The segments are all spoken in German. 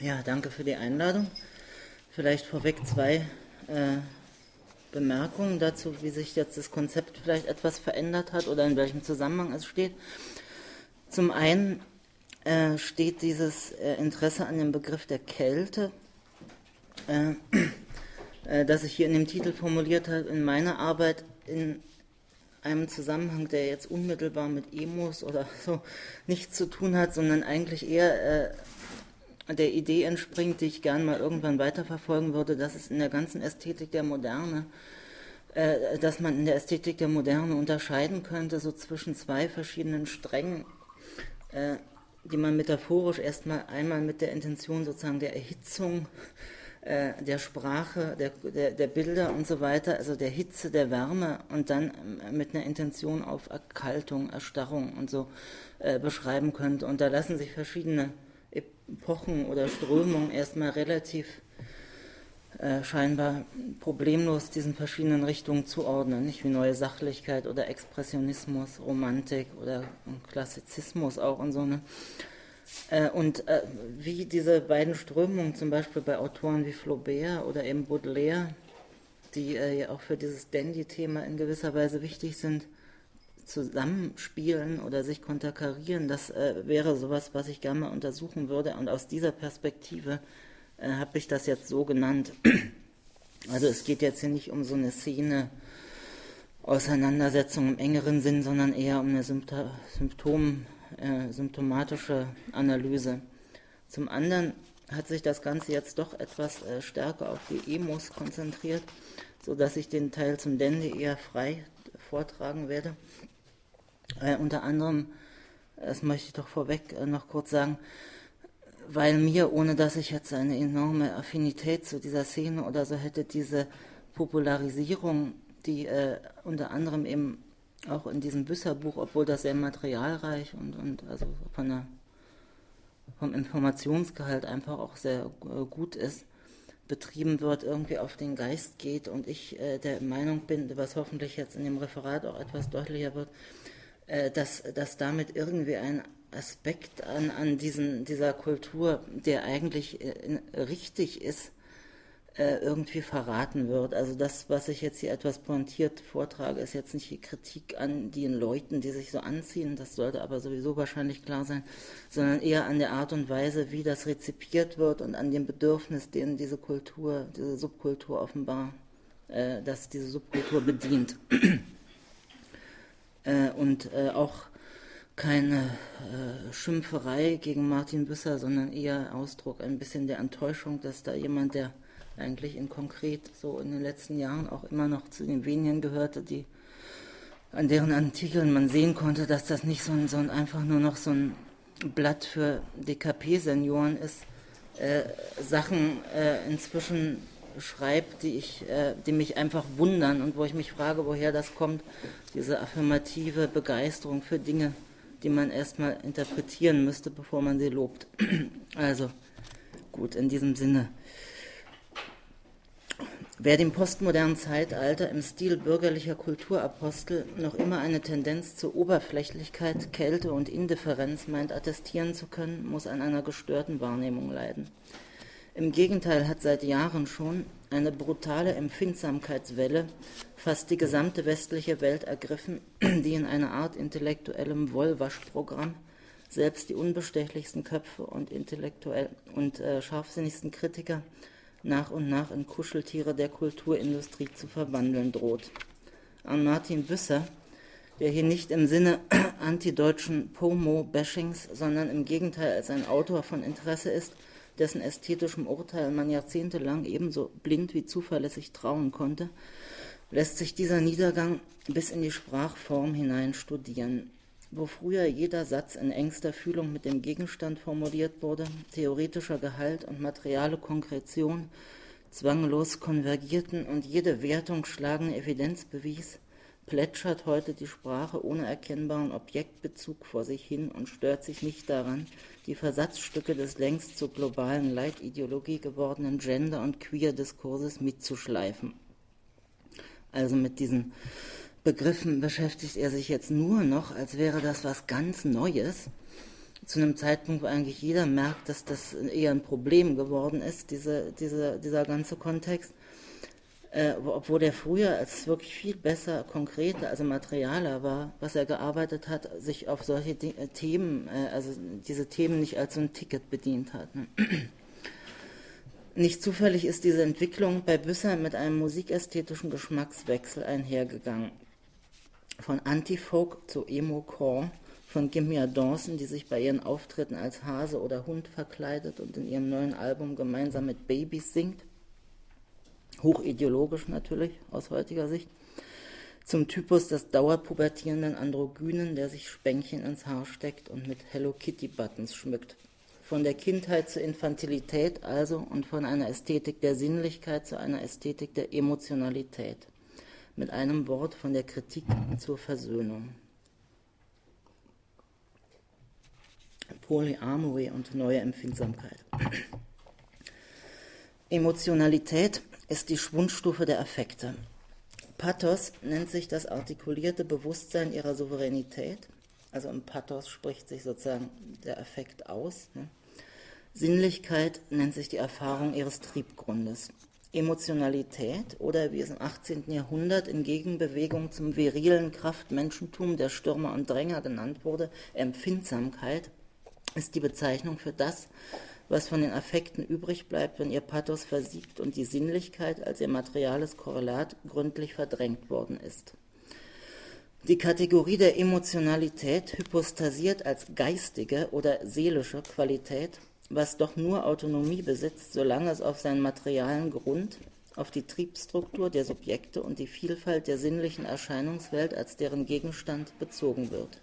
Ja, danke für die Einladung. Vielleicht vorweg zwei äh, Bemerkungen dazu, wie sich jetzt das Konzept vielleicht etwas verändert hat oder in welchem Zusammenhang es steht. Zum einen äh, steht dieses äh, Interesse an dem Begriff der Kälte, äh, äh, das ich hier in dem Titel formuliert habe, in meiner Arbeit in einem Zusammenhang, der jetzt unmittelbar mit Emos oder so nichts zu tun hat, sondern eigentlich eher äh, der Idee entspringt, die ich gern mal irgendwann weiterverfolgen würde, dass es in der ganzen Ästhetik der Moderne, äh, dass man in der Ästhetik der Moderne unterscheiden könnte, so zwischen zwei verschiedenen Strängen, äh, die man metaphorisch erstmal einmal mit der Intention sozusagen der Erhitzung äh, der Sprache, der, der, der, Bilder und so weiter, also der Hitze, der Wärme und dann äh, mit einer Intention auf Erkaltung, Erstarrung und so äh, beschreiben könnte. Und da lassen sich verschiedene Epochen oder Strömungen erstmal relativ äh, scheinbar problemlos diesen verschiedenen Richtungen zuordnen, nicht wie neue Sachlichkeit oder Expressionismus, Romantik oder Klassizismus auch und so. Ne? Äh, und äh, wie diese beiden Strömungen, zum Beispiel bei Autoren wie Flaubert oder eben Baudelaire, die äh, ja auch für dieses Dandy-Thema in gewisser Weise wichtig sind, zusammenspielen oder sich konterkarieren, das äh, wäre sowas, was ich gerne mal untersuchen würde. Und aus dieser Perspektive äh, habe ich das jetzt so genannt. Also es geht jetzt hier nicht um so eine Szene, Auseinandersetzung im engeren Sinn, sondern eher um eine Symptom, äh, symptomatische Analyse. Zum anderen hat sich das Ganze jetzt doch etwas äh, stärker auf die Emos konzentriert, sodass ich den Teil zum Dandy eher frei vortragen werde. Äh, unter anderem, das möchte ich doch vorweg äh, noch kurz sagen, weil mir, ohne dass ich jetzt eine enorme Affinität zu dieser Szene oder so hätte, diese Popularisierung, die äh, unter anderem eben auch in diesem Büsserbuch, obwohl das sehr materialreich und, und also von der, vom Informationsgehalt einfach auch sehr äh, gut ist, betrieben wird, irgendwie auf den Geist geht und ich äh, der Meinung bin, was hoffentlich jetzt in dem Referat auch etwas deutlicher wird, äh, dass, dass damit irgendwie ein Aspekt an, an diesen, dieser Kultur, der eigentlich äh, richtig ist, äh, irgendwie verraten wird. Also das, was ich jetzt hier etwas pointiert vortrage, ist jetzt nicht die Kritik an den Leuten, die sich so anziehen, das sollte aber sowieso wahrscheinlich klar sein, sondern eher an der Art und Weise, wie das rezipiert wird und an dem Bedürfnis, den diese Kultur, diese Subkultur offenbar, äh, dass diese Subkultur bedient. Äh, und äh, auch keine äh, Schimpferei gegen Martin Büsser, sondern eher Ausdruck ein bisschen der Enttäuschung, dass da jemand, der eigentlich in konkret so in den letzten Jahren auch immer noch zu den wenigen gehörte, die an deren Artikeln man sehen konnte, dass das nicht so ein, so ein einfach nur noch so ein Blatt für DKP-Senioren ist, äh, Sachen äh, inzwischen schreibt, die ich, äh, die mich einfach wundern und wo ich mich frage, woher das kommt, diese affirmative Begeisterung für Dinge, die man erstmal interpretieren müsste, bevor man sie lobt. Also gut, in diesem Sinne. Wer dem postmodernen Zeitalter im Stil bürgerlicher Kulturapostel noch immer eine Tendenz zur Oberflächlichkeit, Kälte und Indifferenz meint attestieren zu können, muss an einer gestörten Wahrnehmung leiden. Im Gegenteil hat seit Jahren schon eine brutale Empfindsamkeitswelle fast die gesamte westliche Welt ergriffen, die in einer Art intellektuellem Wollwaschprogramm selbst die unbestechlichsten Köpfe und intellektuell und äh, scharfsinnigsten Kritiker nach und nach in Kuscheltiere der Kulturindustrie zu verwandeln droht. An Martin Büsser, der hier nicht im Sinne antideutschen Pomo-Bashings, sondern im Gegenteil als ein Autor von Interesse ist, dessen ästhetischem Urteil man jahrzehntelang ebenso blind wie zuverlässig trauen konnte, lässt sich dieser Niedergang bis in die Sprachform hinein studieren. Wo früher jeder Satz in engster Fühlung mit dem Gegenstand formuliert wurde, theoretischer Gehalt und materiale Konkretion zwanglos konvergierten und jede Wertung schlagende Evidenz bewies, plätschert heute die Sprache ohne erkennbaren Objektbezug vor sich hin und stört sich nicht daran, die Versatzstücke des längst zur globalen Leitideologie gewordenen Gender- und Queer-Diskurses mitzuschleifen. Also mit diesen Begriffen beschäftigt er sich jetzt nur noch, als wäre das was ganz Neues, zu einem Zeitpunkt, wo eigentlich jeder merkt, dass das eher ein Problem geworden ist, diese, diese, dieser ganze Kontext. Äh, obwohl der früher, als wirklich viel besser, konkreter, also materialer war, was er gearbeitet hat, sich auf solche De äh, Themen, äh, also diese Themen nicht als so ein Ticket bedient hat. Ne? Nicht zufällig ist diese Entwicklung bei Büsser mit einem musikästhetischen Geschmackswechsel einhergegangen. Von Anti-Folk zu Emo-Core, von Gimmia Dawson, die sich bei ihren Auftritten als Hase oder Hund verkleidet und in ihrem neuen Album gemeinsam mit Babys singt, hochideologisch natürlich aus heutiger Sicht, zum Typus des dauerpubertierenden Androgynen, der sich Spänkchen ins Haar steckt und mit Hello Kitty Buttons schmückt. Von der Kindheit zur Infantilität also und von einer Ästhetik der Sinnlichkeit zu einer Ästhetik der Emotionalität. Mit einem Wort von der Kritik zur Versöhnung. Polyamory und neue Empfindsamkeit. Emotionalität ist die Schwundstufe der Affekte. Pathos nennt sich das artikulierte Bewusstsein ihrer Souveränität. Also im Pathos spricht sich sozusagen der Affekt aus. Ne? Sinnlichkeit nennt sich die Erfahrung ihres Triebgrundes. Emotionalität oder wie es im 18. Jahrhundert in Gegenbewegung zum virilen Kraftmenschentum der Stürmer und Dränger genannt wurde, Empfindsamkeit, ist die Bezeichnung für das, was von den Affekten übrig bleibt, wenn ihr Pathos versiegt und die Sinnlichkeit als ihr materiales Korrelat gründlich verdrängt worden ist. Die Kategorie der Emotionalität hypostasiert als geistige oder seelische Qualität, was doch nur Autonomie besitzt, solange es auf seinen materialen Grund, auf die Triebstruktur der Subjekte und die Vielfalt der sinnlichen Erscheinungswelt als deren Gegenstand bezogen wird.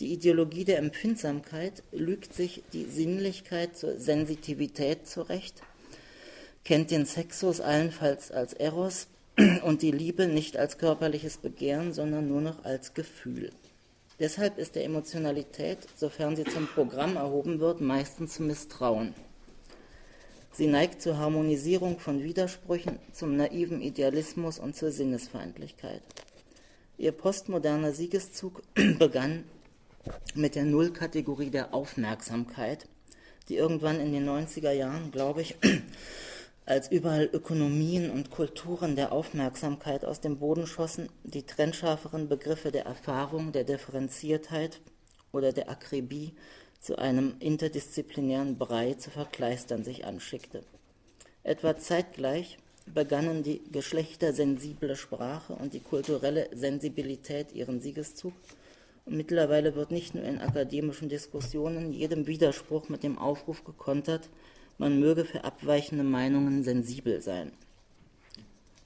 Die Ideologie der Empfindsamkeit lügt sich die Sinnlichkeit zur Sensitivität zurecht, kennt den Sexus allenfalls als Eros und die Liebe nicht als körperliches Begehren, sondern nur noch als Gefühl. Deshalb ist der Emotionalität, sofern sie zum Programm erhoben wird, meistens Misstrauen. Sie neigt zur Harmonisierung von Widersprüchen, zum naiven Idealismus und zur Sinnesfeindlichkeit. Ihr postmoderner Siegeszug begann mit der Nullkategorie der Aufmerksamkeit, die irgendwann in den 90er Jahren, glaube ich, als überall Ökonomien und Kulturen der Aufmerksamkeit aus dem Boden schossen, die trennscharferen Begriffe der Erfahrung, der Differenziertheit oder der Akribie zu einem interdisziplinären Brei zu verkleistern sich anschickte. Etwa zeitgleich begannen die geschlechtersensible Sprache und die kulturelle Sensibilität ihren Siegeszug Mittlerweile wird nicht nur in akademischen Diskussionen jedem Widerspruch mit dem Aufruf gekontert, man möge für abweichende Meinungen sensibel sein.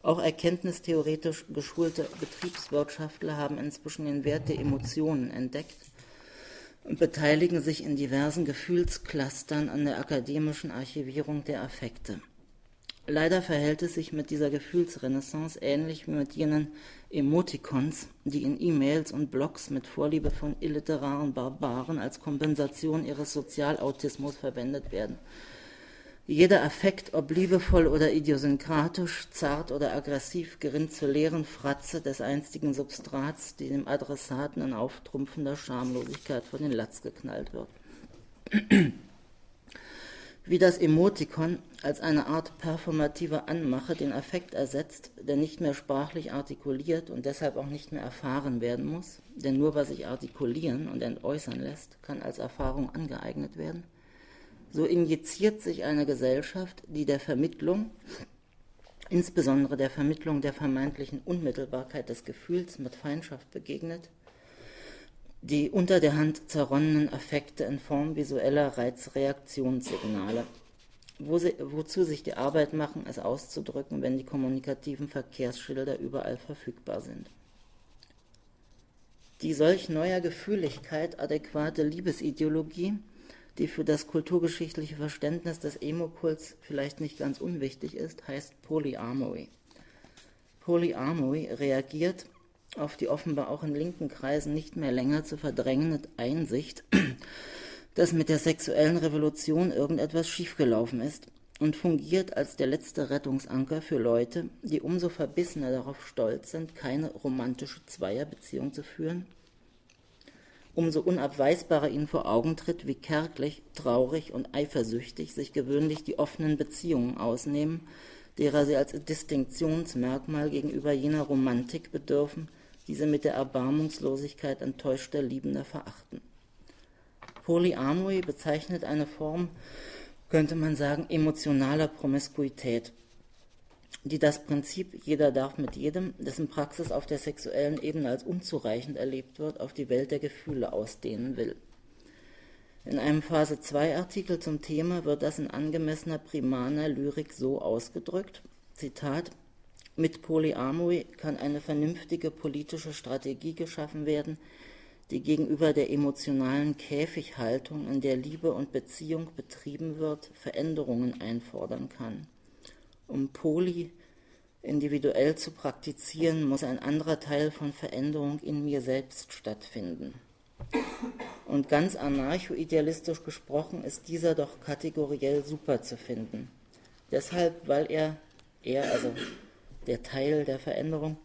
Auch erkenntnistheoretisch geschulte Betriebswirtschaftler haben inzwischen den Wert der Emotionen entdeckt und beteiligen sich in diversen Gefühlsclustern an der akademischen Archivierung der Affekte. Leider verhält es sich mit dieser Gefühlsrenaissance ähnlich wie mit jenen Emoticons, die in E-Mails und Blogs mit Vorliebe von illiteraren Barbaren als Kompensation ihres Sozialautismus verwendet werden. Jeder Affekt, ob liebevoll oder idiosynkratisch, zart oder aggressiv, gerinnt zur leeren Fratze des einstigen Substrats, die dem Adressaten in auftrumpfender Schamlosigkeit vor den Latz geknallt wird wie das Emotikon als eine Art performative Anmache den Affekt ersetzt, der nicht mehr sprachlich artikuliert und deshalb auch nicht mehr erfahren werden muss, denn nur was sich artikulieren und entäußern lässt, kann als Erfahrung angeeignet werden, so injiziert sich eine Gesellschaft, die der Vermittlung, insbesondere der Vermittlung der vermeintlichen Unmittelbarkeit des Gefühls mit Feindschaft begegnet, die unter der Hand zerronnenen Affekte in Form visueller Reizreaktionssignale, wo sie, wozu sich die Arbeit machen, es auszudrücken, wenn die kommunikativen Verkehrsschilder überall verfügbar sind. Die solch neuer Gefühligkeit adäquate Liebesideologie, die für das kulturgeschichtliche Verständnis des Emo-Kults vielleicht nicht ganz unwichtig ist, heißt Polyamory. Polyamory reagiert auf die offenbar auch in linken Kreisen nicht mehr länger zu verdrängende Einsicht, dass mit der sexuellen Revolution irgendetwas schiefgelaufen ist und fungiert als der letzte Rettungsanker für Leute, die umso verbissener darauf stolz sind, keine romantische Zweierbeziehung zu führen umso unabweisbarer ihnen vor Augen tritt, wie kärglich, traurig und eifersüchtig sich gewöhnlich die offenen Beziehungen ausnehmen, derer sie als Distinktionsmerkmal gegenüber jener Romantik bedürfen, die sie mit der Erbarmungslosigkeit enttäuschter Liebender verachten. Polyamory bezeichnet eine Form, könnte man sagen, emotionaler Promiskuität, die das Prinzip jeder darf mit jedem, dessen Praxis auf der sexuellen Ebene als unzureichend erlebt wird, auf die Welt der Gefühle ausdehnen will. In einem Phase 2 Artikel zum Thema wird das in angemessener primaner Lyrik so ausgedrückt, Zitat, mit Polyamory kann eine vernünftige politische Strategie geschaffen werden, die gegenüber der emotionalen Käfighaltung, in der Liebe und Beziehung betrieben wird, Veränderungen einfordern kann. Um Poly individuell zu praktizieren, muss ein anderer Teil von Veränderung in mir selbst stattfinden. Und ganz anarcho-idealistisch gesprochen ist dieser doch kategoriell super zu finden. Deshalb, weil er, er, also der Teil der Veränderung,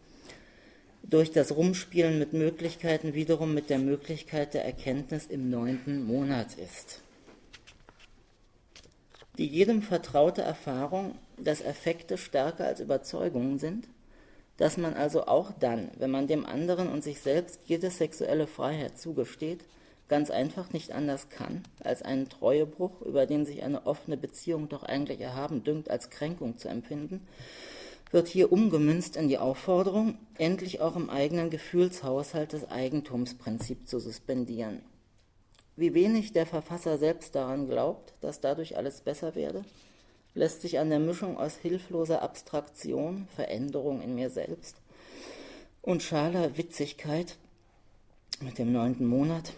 durch das Rumspielen mit Möglichkeiten wiederum mit der Möglichkeit der Erkenntnis im neunten Monat ist. Die jedem vertraute Erfahrung dass Effekte stärker als Überzeugungen sind, dass man also auch dann, wenn man dem anderen und sich selbst jede sexuelle Freiheit zugesteht, ganz einfach nicht anders kann, als einen Treuebruch, über den sich eine offene Beziehung doch eigentlich erhaben dünkt, als Kränkung zu empfinden, wird hier umgemünzt in die Aufforderung, endlich auch im eigenen Gefühlshaushalt das Eigentumsprinzip zu suspendieren. Wie wenig der Verfasser selbst daran glaubt, dass dadurch alles besser werde, lässt sich an der Mischung aus hilfloser Abstraktion, Veränderung in mir selbst und schaler Witzigkeit mit dem neunten Monat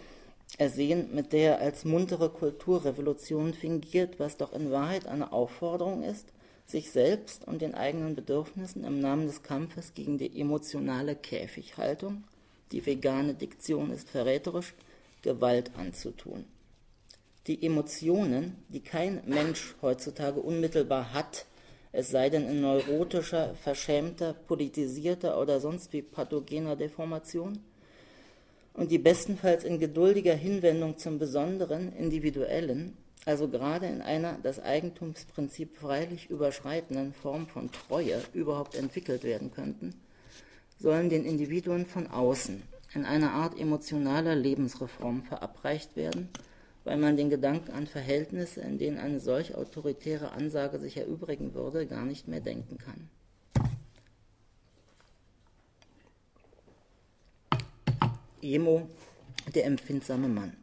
ersehen, mit der er als muntere Kulturrevolution fingiert, was doch in Wahrheit eine Aufforderung ist, sich selbst und den eigenen Bedürfnissen im Namen des Kampfes gegen die emotionale Käfighaltung, die vegane Diktion ist verräterisch, Gewalt anzutun. Die Emotionen, die kein Mensch heutzutage unmittelbar hat, es sei denn in neurotischer, verschämter, politisierter oder sonst wie pathogener Deformation, und die bestenfalls in geduldiger Hinwendung zum Besonderen, Individuellen, also gerade in einer das Eigentumsprinzip freilich überschreitenden Form von Treue überhaupt entwickelt werden könnten, sollen den Individuen von außen in einer Art emotionaler Lebensreform verabreicht werden – weil man den Gedanken an Verhältnisse, in denen eine solch autoritäre Ansage sich erübrigen würde, gar nicht mehr denken kann. Emo, der empfindsame Mann.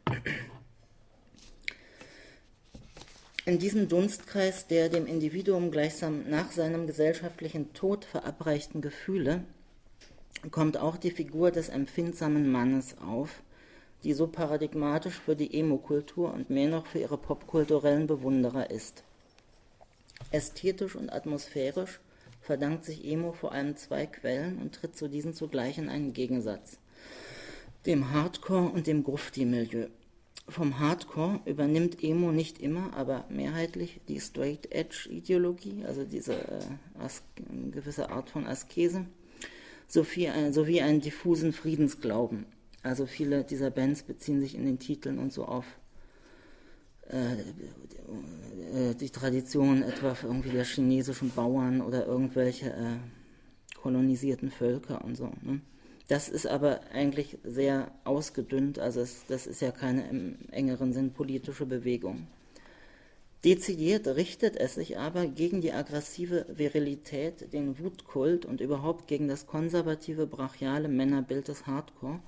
In diesem Dunstkreis der dem Individuum gleichsam nach seinem gesellschaftlichen Tod verabreichten Gefühle kommt auch die Figur des empfindsamen Mannes auf, die so paradigmatisch für die Emo-Kultur und mehr noch für ihre popkulturellen Bewunderer ist. Ästhetisch und atmosphärisch verdankt sich Emo vor allem zwei Quellen und tritt zu diesen zugleich in einen Gegensatz, dem Hardcore und dem Grufti-Milieu. Vom Hardcore übernimmt Emo nicht immer, aber mehrheitlich die Straight Edge Ideologie, also diese äh, gewisse Art von Askese, sowie, äh, sowie einen diffusen Friedensglauben. Also viele dieser Bands beziehen sich in den Titeln und so auf äh, äh, die Tradition etwa irgendwie der chinesischen Bauern oder irgendwelche äh, kolonisierten Völker und so. Ne? Das ist aber eigentlich sehr ausgedünnt, also es, das ist ja keine im engeren Sinn politische Bewegung. Dezidiert richtet es sich aber gegen die aggressive Virilität, den Wutkult und überhaupt gegen das konservative, brachiale Männerbild des Hardcore,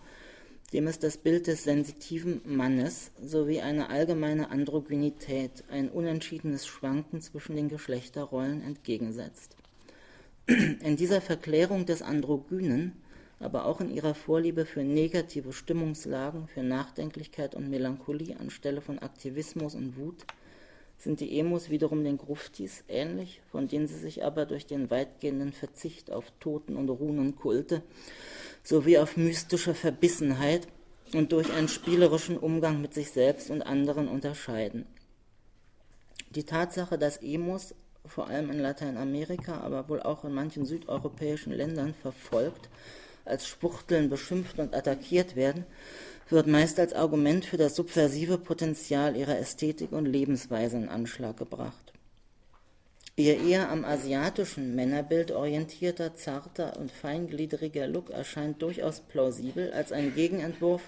dem ist das Bild des sensitiven Mannes sowie eine allgemeine Androgynität, ein unentschiedenes Schwanken zwischen den Geschlechterrollen entgegensetzt. In dieser Verklärung des Androgynen, aber auch in ihrer Vorliebe für negative Stimmungslagen, für Nachdenklichkeit und Melancholie anstelle von Aktivismus und Wut, sind die Emos wiederum den Gruftis ähnlich, von denen sie sich aber durch den weitgehenden Verzicht auf Toten- und Runenkulte sowie auf mystische Verbissenheit und durch einen spielerischen Umgang mit sich selbst und anderen unterscheiden. Die Tatsache, dass Emos vor allem in Lateinamerika, aber wohl auch in manchen südeuropäischen Ländern verfolgt, als Spuchteln beschimpft und attackiert werden, wird meist als Argument für das subversive Potenzial ihrer Ästhetik und Lebensweise in Anschlag gebracht. Ihr eher am asiatischen Männerbild orientierter, zarter und feingliedriger Look erscheint durchaus plausibel als ein Gegenentwurf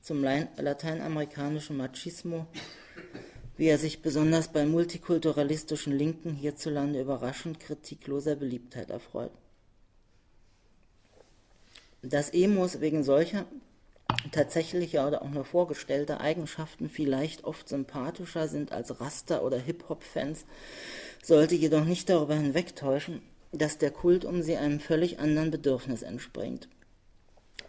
zum lateinamerikanischen Machismo, wie er sich besonders bei multikulturalistischen Linken hierzulande überraschend kritikloser Beliebtheit erfreut. Dass Emos wegen solcher tatsächlicher oder auch nur vorgestellter Eigenschaften vielleicht oft sympathischer sind als Raster- oder Hip-Hop-Fans, sollte jedoch nicht darüber hinwegtäuschen, dass der Kult um sie einem völlig anderen Bedürfnis entspringt.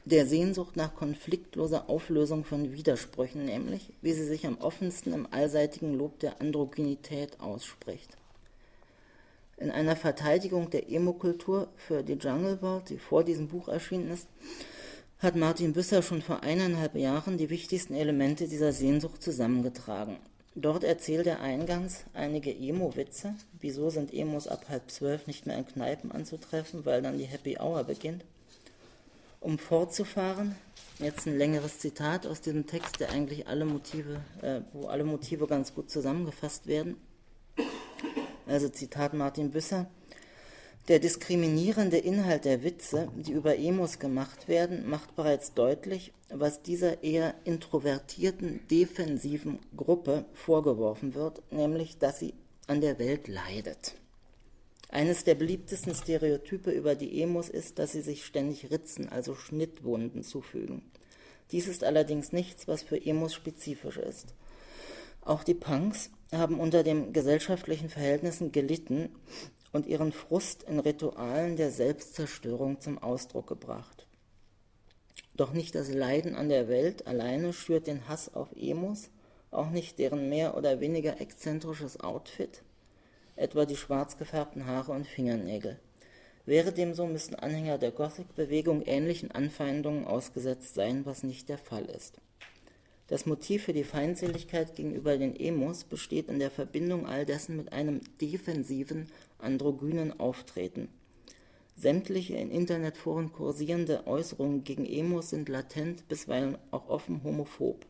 Der Sehnsucht nach konfliktloser Auflösung von Widersprüchen, nämlich, wie sie sich am offensten im allseitigen Lob der Androgynität ausspricht. In einer Verteidigung der Emo-Kultur für die Jungle World, die vor diesem Buch erschienen ist, hat Martin Büsser schon vor eineinhalb Jahren die wichtigsten Elemente dieser Sehnsucht zusammengetragen. Dort erzählt er eingangs einige Emo-Witze. Wieso sind Emos ab halb zwölf nicht mehr in Kneipen anzutreffen, weil dann die Happy Hour beginnt? Um fortzufahren, jetzt ein längeres Zitat aus diesem Text, der eigentlich alle Motive, äh, wo alle Motive ganz gut zusammengefasst werden. Also Zitat Martin Büsser. Der diskriminierende Inhalt der Witze, die über Emos gemacht werden, macht bereits deutlich, was dieser eher introvertierten, defensiven Gruppe vorgeworfen wird, nämlich, dass sie an der Welt leidet. Eines der beliebtesten Stereotype über die Emos ist, dass sie sich ständig Ritzen, also Schnittwunden, zufügen. Dies ist allerdings nichts, was für Emos spezifisch ist. Auch die Punks haben unter den gesellschaftlichen Verhältnissen gelitten und ihren Frust in Ritualen der Selbstzerstörung zum Ausdruck gebracht. Doch nicht das Leiden an der Welt alleine schürt den Hass auf Emos, auch nicht deren mehr oder weniger exzentrisches Outfit, etwa die schwarz gefärbten Haare und Fingernägel. Wäre dem so, müssten Anhänger der Gothic-Bewegung ähnlichen Anfeindungen ausgesetzt sein, was nicht der Fall ist. Das Motiv für die Feindseligkeit gegenüber den Emos besteht in der Verbindung all dessen mit einem defensiven, androgynen Auftreten. Sämtliche in Internetforen kursierende Äußerungen gegen Emos sind latent, bisweilen auch offen homophob.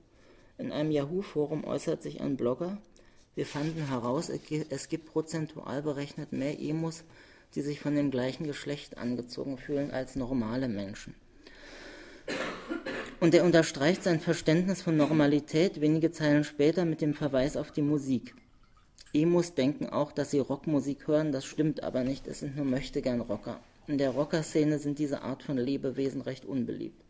In einem Yahoo-Forum äußert sich ein Blogger, wir fanden heraus, es gibt prozentual berechnet mehr Emos, die sich von dem gleichen Geschlecht angezogen fühlen als normale Menschen. Und er unterstreicht sein Verständnis von Normalität wenige Zeilen später mit dem Verweis auf die Musik. Emos denken auch, dass sie Rockmusik hören, das stimmt aber nicht, es sind nur möchtegern Rocker. In der Rockerszene sind diese Art von Lebewesen recht unbeliebt.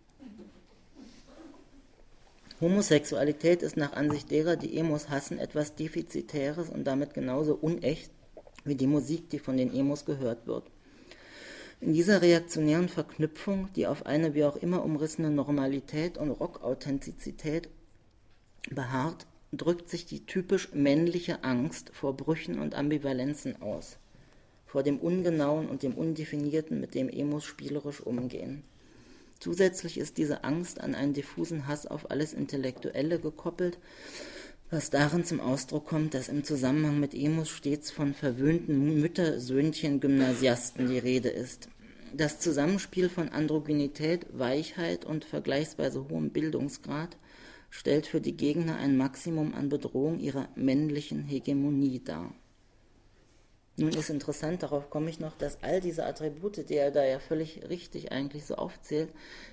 Homosexualität ist nach Ansicht derer, die Emos hassen, etwas Defizitäres und damit genauso unecht wie die Musik, die von den Emos gehört wird. In dieser reaktionären Verknüpfung, die auf eine wie auch immer umrissene Normalität und Rockauthentizität beharrt, drückt sich die typisch männliche Angst vor Brüchen und Ambivalenzen aus, vor dem Ungenauen und dem Undefinierten, mit dem Emos spielerisch umgehen. Zusätzlich ist diese Angst an einen diffusen Hass auf alles Intellektuelle gekoppelt, was darin zum Ausdruck kommt, dass im Zusammenhang mit Emos stets von verwöhnten Müttersöhnchen-Gymnasiasten die Rede ist. Das Zusammenspiel von Androgynität, Weichheit und vergleichsweise hohem Bildungsgrad stellt für die Gegner ein Maximum an Bedrohung ihrer männlichen Hegemonie dar. Nun ist interessant, darauf komme ich noch, dass all diese Attribute, die er da ja völlig richtig eigentlich so aufzählt,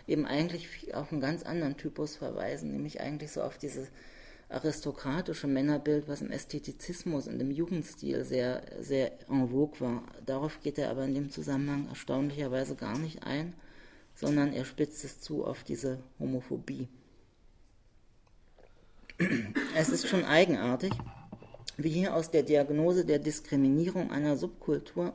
eben eigentlich auf einen ganz anderen Typus verweisen, nämlich eigentlich so auf diese aristokratische Männerbild, was im Ästhetizismus und im Jugendstil sehr, sehr en vogue war. Darauf geht er aber in dem Zusammenhang erstaunlicherweise gar nicht ein, sondern er spitzt es zu auf diese Homophobie. Es ist schon eigenartig, wie hier aus der Diagnose der Diskriminierung einer Subkultur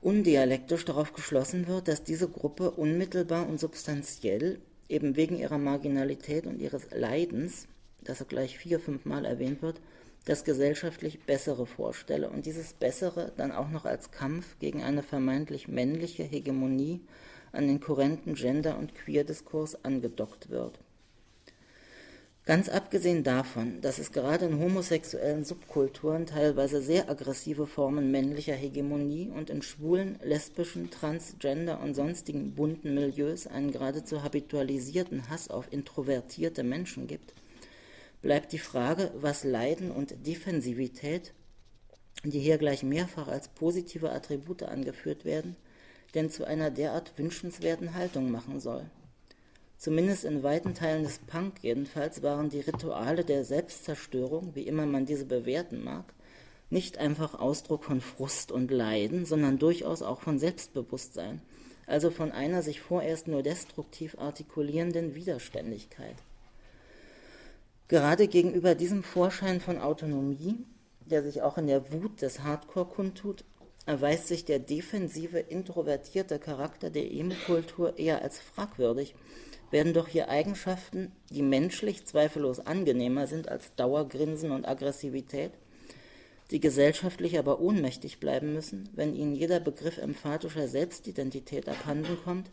undialektisch darauf geschlossen wird, dass diese Gruppe unmittelbar und substanziell eben wegen ihrer Marginalität und ihres Leidens das er gleich vier, fünf Mal erwähnt wird, das gesellschaftlich Bessere vorstelle und dieses Bessere dann auch noch als Kampf gegen eine vermeintlich männliche Hegemonie an den kurrenten Gender- und Queer-Diskurs angedockt wird. Ganz abgesehen davon, dass es gerade in homosexuellen Subkulturen teilweise sehr aggressive Formen männlicher Hegemonie und in schwulen, lesbischen, transgender und sonstigen bunten Milieus einen geradezu habitualisierten Hass auf introvertierte Menschen gibt, bleibt die Frage, was Leiden und Defensivität, die hier gleich mehrfach als positive Attribute angeführt werden, denn zu einer derart wünschenswerten Haltung machen soll. Zumindest in weiten Teilen des Punk jedenfalls waren die Rituale der Selbstzerstörung, wie immer man diese bewerten mag, nicht einfach Ausdruck von Frust und Leiden, sondern durchaus auch von Selbstbewusstsein, also von einer sich vorerst nur destruktiv artikulierenden Widerständigkeit. Gerade gegenüber diesem Vorschein von Autonomie, der sich auch in der Wut des Hardcore kundtut, erweist sich der defensive, introvertierte Charakter der Emo-Kultur eher als fragwürdig werden doch hier Eigenschaften, die menschlich zweifellos angenehmer sind als Dauergrinsen und Aggressivität, die gesellschaftlich aber ohnmächtig bleiben müssen, wenn ihnen jeder Begriff emphatischer Selbstidentität abhanden kommt,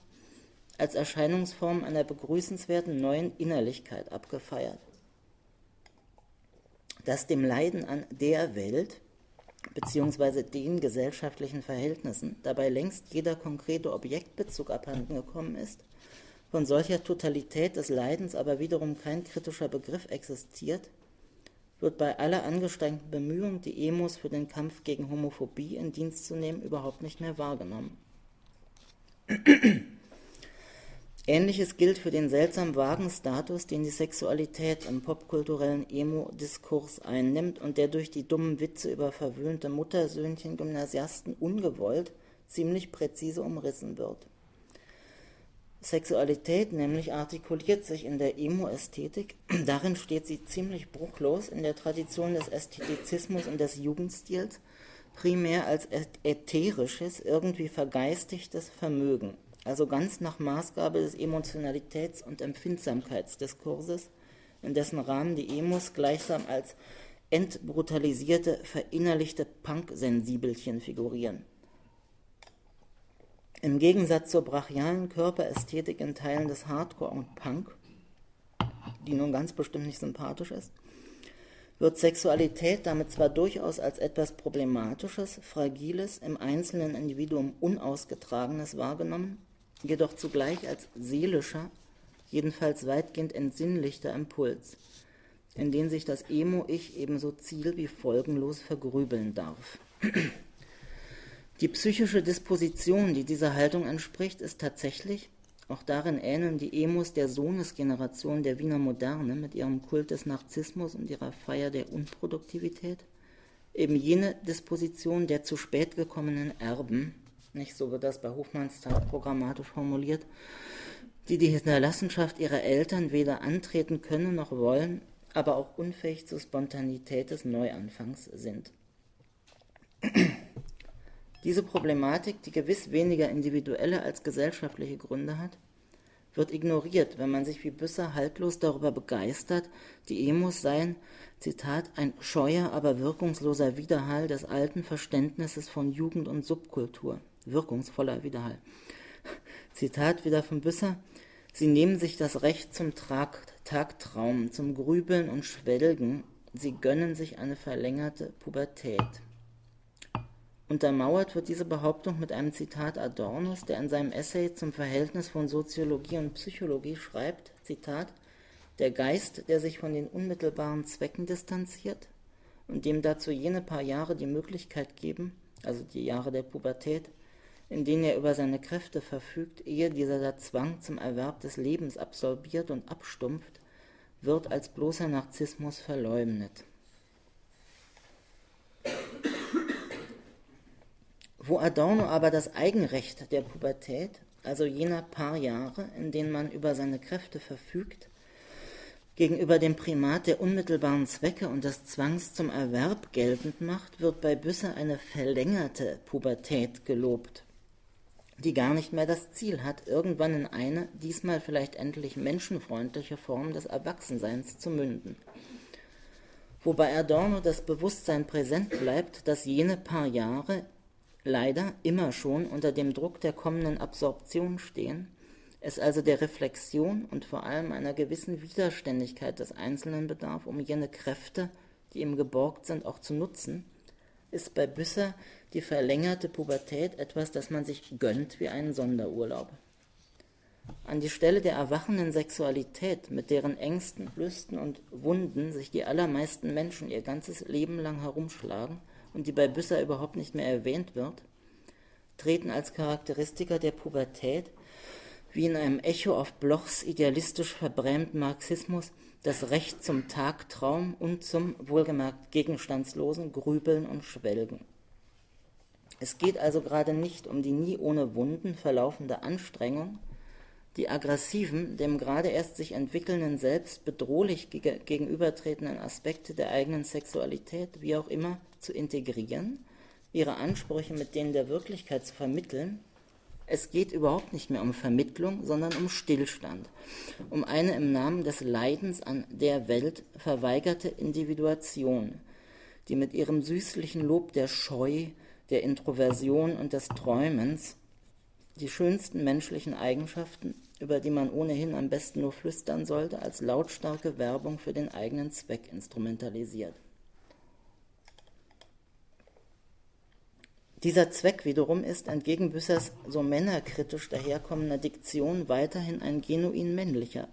als Erscheinungsform einer begrüßenswerten neuen Innerlichkeit abgefeiert. Dass dem Leiden an der Welt bzw. den gesellschaftlichen Verhältnissen dabei längst jeder konkrete Objektbezug abhanden gekommen ist, von solcher Totalität des Leidens aber wiederum kein kritischer Begriff existiert, wird bei aller angestrengten Bemühung, die Emos für den Kampf gegen Homophobie in Dienst zu nehmen, überhaupt nicht mehr wahrgenommen. Ähnliches gilt für den seltsam vagen Status, den die Sexualität im popkulturellen Emo-Diskurs einnimmt und der durch die dummen Witze über verwöhnte Muttersöhnchen-Gymnasiasten ungewollt ziemlich präzise umrissen wird. Sexualität nämlich artikuliert sich in der Emo-Ästhetik. Darin steht sie ziemlich bruchlos in der Tradition des Ästhetizismus und des Jugendstils, primär als ätherisches, irgendwie vergeistigtes Vermögen, also ganz nach Maßgabe des Emotionalitäts- und Empfindsamkeitsdiskurses, in dessen Rahmen die Emos gleichsam als entbrutalisierte, verinnerlichte Punk-Sensibelchen figurieren. Im Gegensatz zur brachialen Körperästhetik in Teilen des Hardcore und Punk, die nun ganz bestimmt nicht sympathisch ist, wird Sexualität damit zwar durchaus als etwas Problematisches, Fragiles, im einzelnen Individuum Unausgetragenes wahrgenommen, jedoch zugleich als seelischer, jedenfalls weitgehend entsinnlichter Impuls, in den sich das Emo-Ich ebenso ziel- wie folgenlos vergrübeln darf. Die psychische Disposition, die dieser Haltung entspricht, ist tatsächlich, auch darin ähneln die Emos der Sohnesgeneration der Wiener Moderne mit ihrem Kult des Narzissmus und ihrer Feier der Unproduktivität, eben jene Disposition der zu spät gekommenen Erben, nicht so wird das bei Hofmannsthal programmatisch formuliert, die die Hinterlassenschaft ihrer Eltern weder antreten können noch wollen, aber auch unfähig zur Spontanität des Neuanfangs sind. Diese Problematik, die gewiss weniger individuelle als gesellschaftliche Gründe hat, wird ignoriert, wenn man sich wie Büsser haltlos darüber begeistert, die Emos seien, Zitat, ein scheuer, aber wirkungsloser Widerhall des alten Verständnisses von Jugend und Subkultur. Wirkungsvoller Widerhall. Zitat wieder von Büsser. Sie nehmen sich das Recht zum Tagtraum, zum Grübeln und Schwelgen. Sie gönnen sich eine verlängerte Pubertät. Untermauert wird diese Behauptung mit einem Zitat Adornos, der in seinem Essay zum Verhältnis von Soziologie und Psychologie schreibt, Zitat, der Geist, der sich von den unmittelbaren Zwecken distanziert und dem dazu jene paar Jahre die Möglichkeit geben, also die Jahre der Pubertät, in denen er über seine Kräfte verfügt, ehe dieser der Zwang zum Erwerb des Lebens absorbiert und abstumpft, wird als bloßer Narzissmus verleumdet. Wo Adorno aber das Eigenrecht der Pubertät, also jener paar Jahre, in denen man über seine Kräfte verfügt, gegenüber dem Primat der unmittelbaren Zwecke und des Zwangs zum Erwerb geltend macht, wird bei Büsser eine verlängerte Pubertät gelobt, die gar nicht mehr das Ziel hat, irgendwann in eine, diesmal vielleicht endlich menschenfreundliche Form des Erwachsenseins zu münden. Wobei Adorno das Bewusstsein präsent bleibt, dass jene paar Jahre leider immer schon unter dem Druck der kommenden Absorption stehen, es also der Reflexion und vor allem einer gewissen Widerständigkeit des Einzelnen bedarf, um jene Kräfte, die ihm geborgt sind, auch zu nutzen, ist bei Büsser die verlängerte Pubertät etwas, das man sich gönnt wie einen Sonderurlaub. An die Stelle der erwachenden Sexualität, mit deren Ängsten, Lüsten und Wunden sich die allermeisten Menschen ihr ganzes Leben lang herumschlagen und die bei Büsser überhaupt nicht mehr erwähnt wird, treten als Charakteristika der Pubertät, wie in einem Echo auf Blochs idealistisch verbrämten Marxismus, das Recht zum Tagtraum und zum wohlgemerkt gegenstandslosen Grübeln und Schwelgen. Es geht also gerade nicht um die nie ohne Wunden verlaufende Anstrengung, die aggressiven, dem gerade erst sich entwickelnden Selbst bedrohlich gegenübertretenden Aspekte der eigenen Sexualität, wie auch immer, zu integrieren, ihre Ansprüche mit denen der Wirklichkeit zu vermitteln. Es geht überhaupt nicht mehr um Vermittlung, sondern um Stillstand, um eine im Namen des Leidens an der Welt verweigerte Individuation, die mit ihrem süßlichen Lob der Scheu, der Introversion und des Träumens die schönsten menschlichen Eigenschaften, über die man ohnehin am besten nur flüstern sollte, als lautstarke Werbung für den eigenen Zweck instrumentalisiert. Dieser Zweck wiederum ist entgegen Büssers so männerkritisch daherkommender Diktion weiterhin ein genuin männlicher.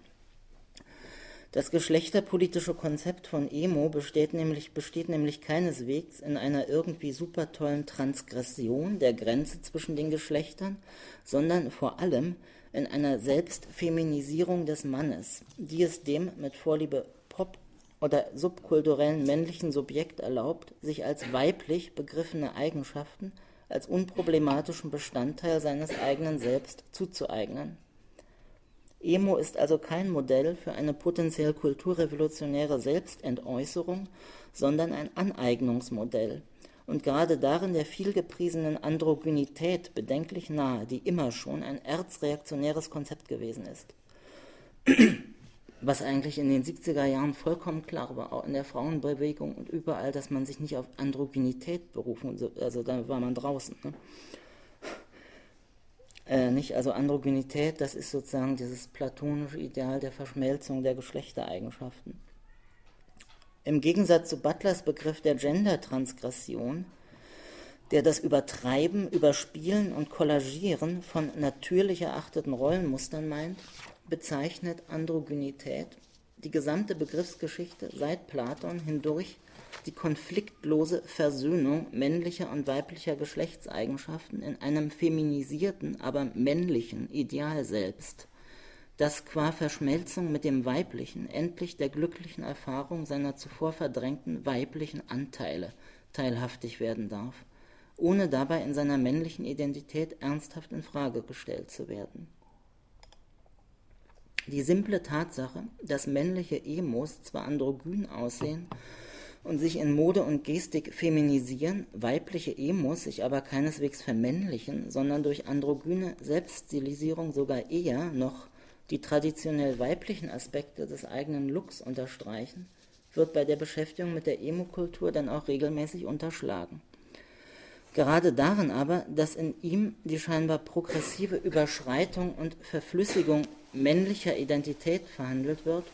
Das geschlechterpolitische Konzept von Emo besteht nämlich, besteht nämlich keineswegs in einer irgendwie super tollen Transgression der Grenze zwischen den Geschlechtern, sondern vor allem in einer Selbstfeminisierung des Mannes, die es dem mit Vorliebe Pop oder subkulturellen männlichen Subjekt erlaubt, sich als weiblich begriffene Eigenschaften als unproblematischen Bestandteil seines eigenen Selbst zuzueignen. Emo ist also kein Modell für eine potenziell kulturrevolutionäre Selbstentäußerung, sondern ein Aneignungsmodell und gerade darin der vielgepriesenen Androgynität bedenklich nahe, die immer schon ein erzreaktionäres Konzept gewesen ist was eigentlich in den 70er Jahren vollkommen klar war, auch in der Frauenbewegung und überall, dass man sich nicht auf Androgynität berufen, also da war man draußen. Ne? Äh, nicht, also Androgynität, das ist sozusagen dieses platonische Ideal der Verschmelzung der Geschlechtereigenschaften. Im Gegensatz zu Butlers Begriff der Gender-Transgression, der das Übertreiben, Überspielen und Kollagieren von natürlich erachteten Rollenmustern meint, bezeichnet Androgynität die gesamte Begriffsgeschichte seit Platon hindurch die konfliktlose Versöhnung männlicher und weiblicher Geschlechtseigenschaften in einem feminisierten, aber männlichen Ideal selbst, das qua Verschmelzung mit dem Weiblichen endlich der glücklichen Erfahrung seiner zuvor verdrängten weiblichen Anteile teilhaftig werden darf, ohne dabei in seiner männlichen Identität ernsthaft in Frage gestellt zu werden. Die simple Tatsache, dass männliche Emos zwar androgyn aussehen und sich in Mode und Gestik feminisieren, weibliche Emos sich aber keineswegs vermännlichen, sondern durch androgyne Selbststilisierung sogar eher noch die traditionell weiblichen Aspekte des eigenen Looks unterstreichen, wird bei der Beschäftigung mit der Emo-Kultur dann auch regelmäßig unterschlagen. Gerade darin aber, dass in ihm die scheinbar progressive Überschreitung und Verflüssigung männlicher Identität verhandelt wird,